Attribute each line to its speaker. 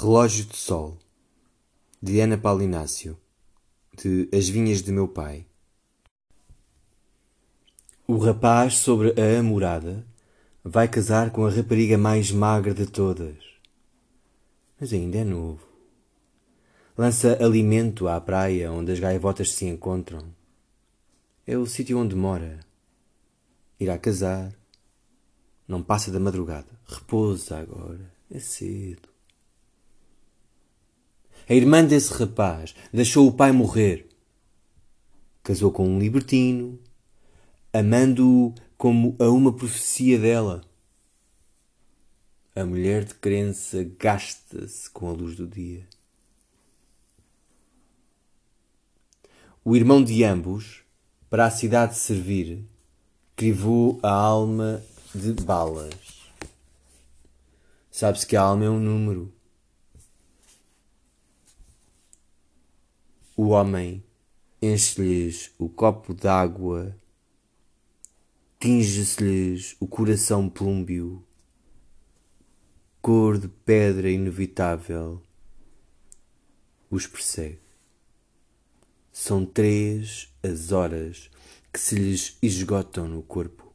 Speaker 1: Relógio de Sol, de Ana Paulinácio, de As Vinhas de Meu Pai. O rapaz sobre a amorada vai casar com a rapariga mais magra de todas. Mas ainda é novo. Lança alimento à praia onde as gaivotas se encontram. É o sítio onde mora. Irá casar. Não passa da madrugada. Repousa agora. É cedo. A irmã desse rapaz deixou o pai morrer. Casou com um libertino, amando-o como a uma profecia dela. A mulher de crença gasta-se com a luz do dia. O irmão de ambos, para a cidade servir, crivou a alma de balas. Sabe-se que a alma é um número. O homem enche-lhes o copo d'água, tinge-se-lhes o coração plúmbio, cor de pedra inevitável, os persegue. São três as horas que se lhes esgotam no corpo.